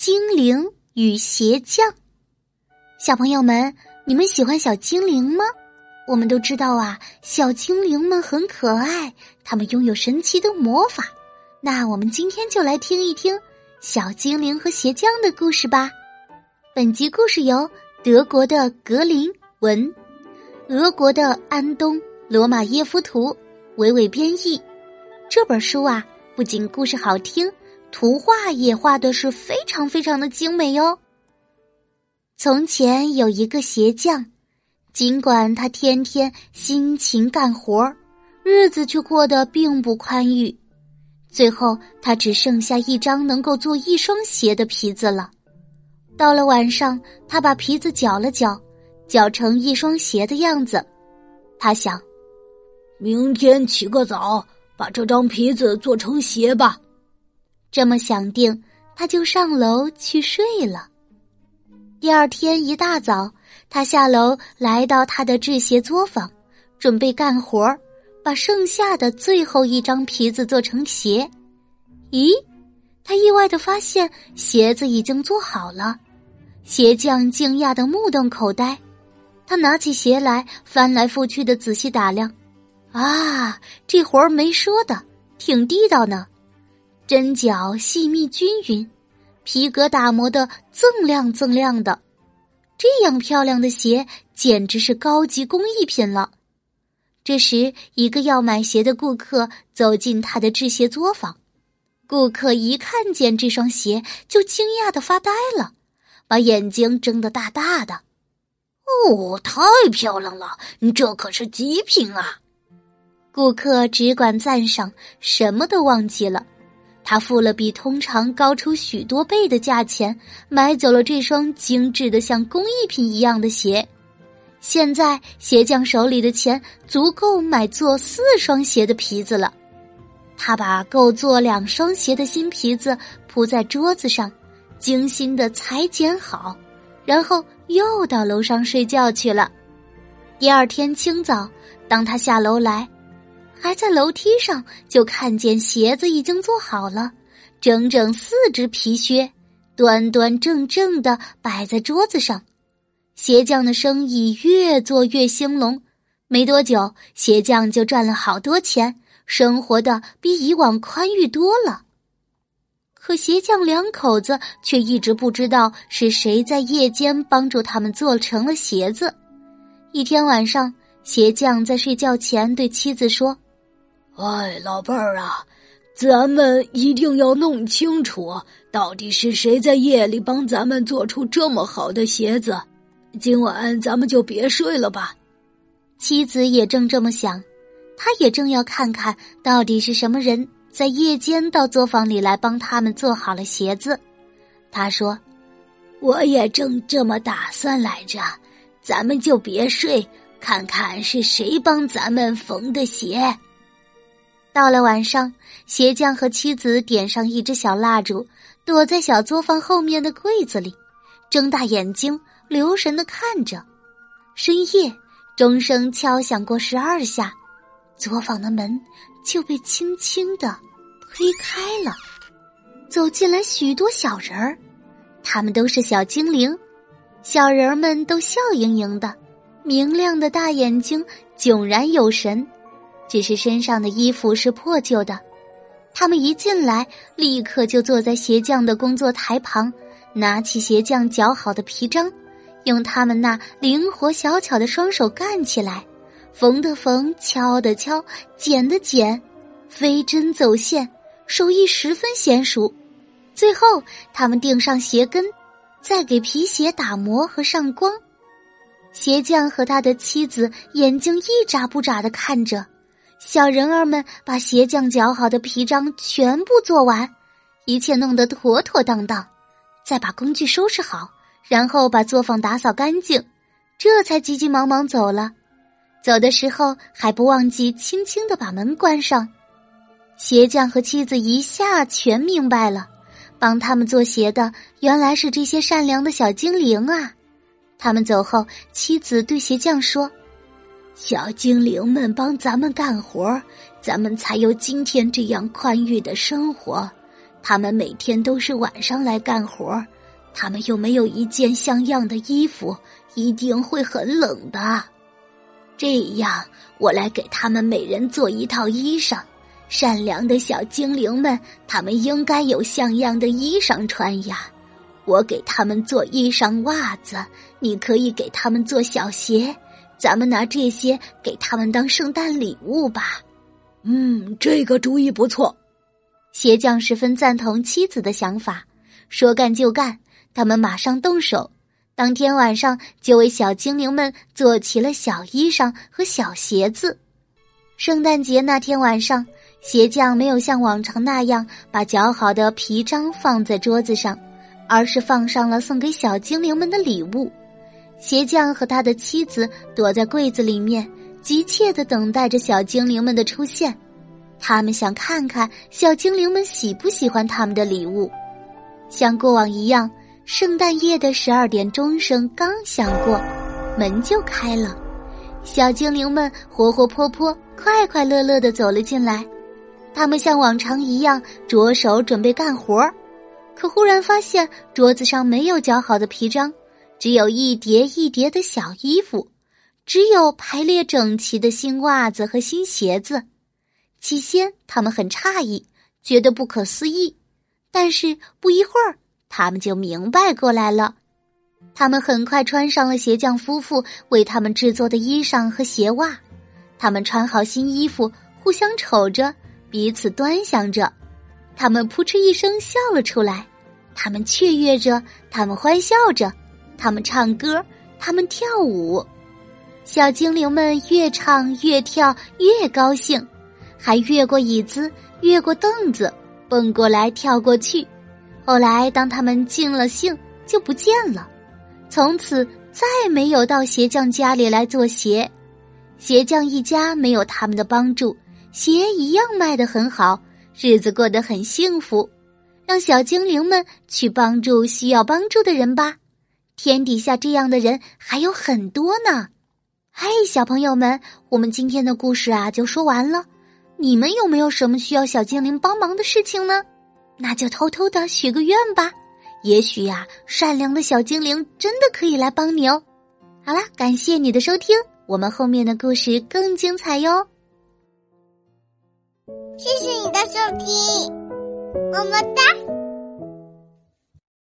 精灵与鞋匠，小朋友们，你们喜欢小精灵吗？我们都知道啊，小精灵们很可爱，他们拥有神奇的魔法。那我们今天就来听一听小精灵和鞋匠的故事吧。本集故事由德国的格林文，俄国的安东罗马耶夫图娓娓编译。这本书啊，不仅故事好听。图画也画的是非常非常的精美哟。从前有一个鞋匠，尽管他天天辛勤干活日子却过得并不宽裕。最后，他只剩下一张能够做一双鞋的皮子了。到了晚上，他把皮子搅了搅，搅成一双鞋的样子。他想，明天起个早，把这张皮子做成鞋吧。这么想定，他就上楼去睡了。第二天一大早，他下楼来到他的制鞋作坊，准备干活儿把剩下的最后一张皮子做成鞋。咦，他意外的发现鞋子已经做好了。鞋匠惊讶的目瞪口呆，他拿起鞋来，翻来覆去的仔细打量。啊，这活儿没说的，挺地道呢。针脚细密均匀，皮革打磨的锃亮锃亮的，这样漂亮的鞋简直是高级工艺品了。这时，一个要买鞋的顾客走进他的制鞋作坊。顾客一看见这双鞋，就惊讶的发呆了，把眼睛睁得大大的。哦，太漂亮了！这可是极品啊！顾客只管赞赏，什么都忘记了。他付了比通常高出许多倍的价钱，买走了这双精致的像工艺品一样的鞋。现在鞋匠手里的钱足够买做四双鞋的皮子了。他把够做两双鞋的新皮子铺在桌子上，精心的裁剪好，然后又到楼上睡觉去了。第二天清早，当他下楼来。还在楼梯上，就看见鞋子已经做好了，整整四只皮靴，端端正正的摆在桌子上。鞋匠的生意越做越兴隆，没多久，鞋匠就赚了好多钱，生活的比以往宽裕多了。可鞋匠两口子却一直不知道是谁在夜间帮助他们做成了鞋子。一天晚上，鞋匠在睡觉前对妻子说。哎，老伴儿啊，咱们一定要弄清楚，到底是谁在夜里帮咱们做出这么好的鞋子。今晚咱们就别睡了吧。妻子也正这么想，他也正要看看到底是什么人在夜间到作坊里来帮他们做好了鞋子。他说：“我也正这么打算来着，咱们就别睡，看看是谁帮咱们缝的鞋。”到了晚上，鞋匠和妻子点上一支小蜡烛，躲在小作坊后面的柜子里，睁大眼睛留神的看着。深夜，钟声敲响过十二下，作坊的门就被轻轻的推开了，走进来许多小人儿，他们都是小精灵。小人儿们都笑盈盈的，明亮的大眼睛炯然有神。只是身上的衣服是破旧的，他们一进来，立刻就坐在鞋匠的工作台旁，拿起鞋匠绞好的皮章，用他们那灵活小巧的双手干起来，缝的缝，敲的敲，剪的剪，飞针走线，手艺十分娴熟。最后，他们钉上鞋跟，再给皮鞋打磨和上光。鞋匠和他的妻子眼睛一眨不眨的看着。小人儿们把鞋匠绞好的皮章全部做完，一切弄得妥妥当当，再把工具收拾好，然后把作坊打扫干净，这才急急忙忙走了。走的时候还不忘记轻轻的把门关上。鞋匠和妻子一下全明白了，帮他们做鞋的原来是这些善良的小精灵啊！他们走后，妻子对鞋匠说。小精灵们帮咱们干活咱们才有今天这样宽裕的生活。他们每天都是晚上来干活，他们又没有一件像样的衣服，一定会很冷的。这样，我来给他们每人做一套衣裳。善良的小精灵们，他们应该有像样的衣裳穿呀。我给他们做衣裳、袜子，你可以给他们做小鞋。咱们拿这些给他们当圣诞礼物吧。嗯，这个主意不错。鞋匠十分赞同妻子的想法，说干就干。他们马上动手，当天晚上就为小精灵们做起了小衣裳和小鞋子。圣诞节那天晚上，鞋匠没有像往常那样把绞好的皮章放在桌子上，而是放上了送给小精灵们的礼物。鞋匠和他的妻子躲在柜子里面，急切的等待着小精灵们的出现。他们想看看小精灵们喜不喜欢他们的礼物。像过往一样，圣诞夜的十二点钟声刚响过，门就开了。小精灵们活活泼泼、快快乐乐的走了进来。他们像往常一样着手准备干活儿可忽然发现桌子上没有绞好的皮章。只有一叠一叠的小衣服，只有排列整齐的新袜子和新鞋子。起先，他们很诧异，觉得不可思议。但是不一会儿，他们就明白过来了。他们很快穿上了鞋匠夫妇为他们制作的衣裳和鞋袜。他们穿好新衣服，互相瞅着，彼此端详着。他们扑哧一声笑了出来。他们雀跃着，他们欢笑着。他们唱歌，他们跳舞，小精灵们越唱越跳越高兴，还越过椅子，越过凳子，蹦过来跳过去。后来，当他们尽了兴，就不见了。从此再没有到鞋匠家里来做鞋。鞋匠一家没有他们的帮助，鞋一样卖得很好，日子过得很幸福。让小精灵们去帮助需要帮助的人吧。天底下这样的人还有很多呢，嘿，小朋友们，我们今天的故事啊就说完了。你们有没有什么需要小精灵帮忙的事情呢？那就偷偷的许个愿吧，也许呀，善良的小精灵真的可以来帮你哦。好啦，感谢你的收听，我们后面的故事更精彩哟。谢谢你的收听，么么哒。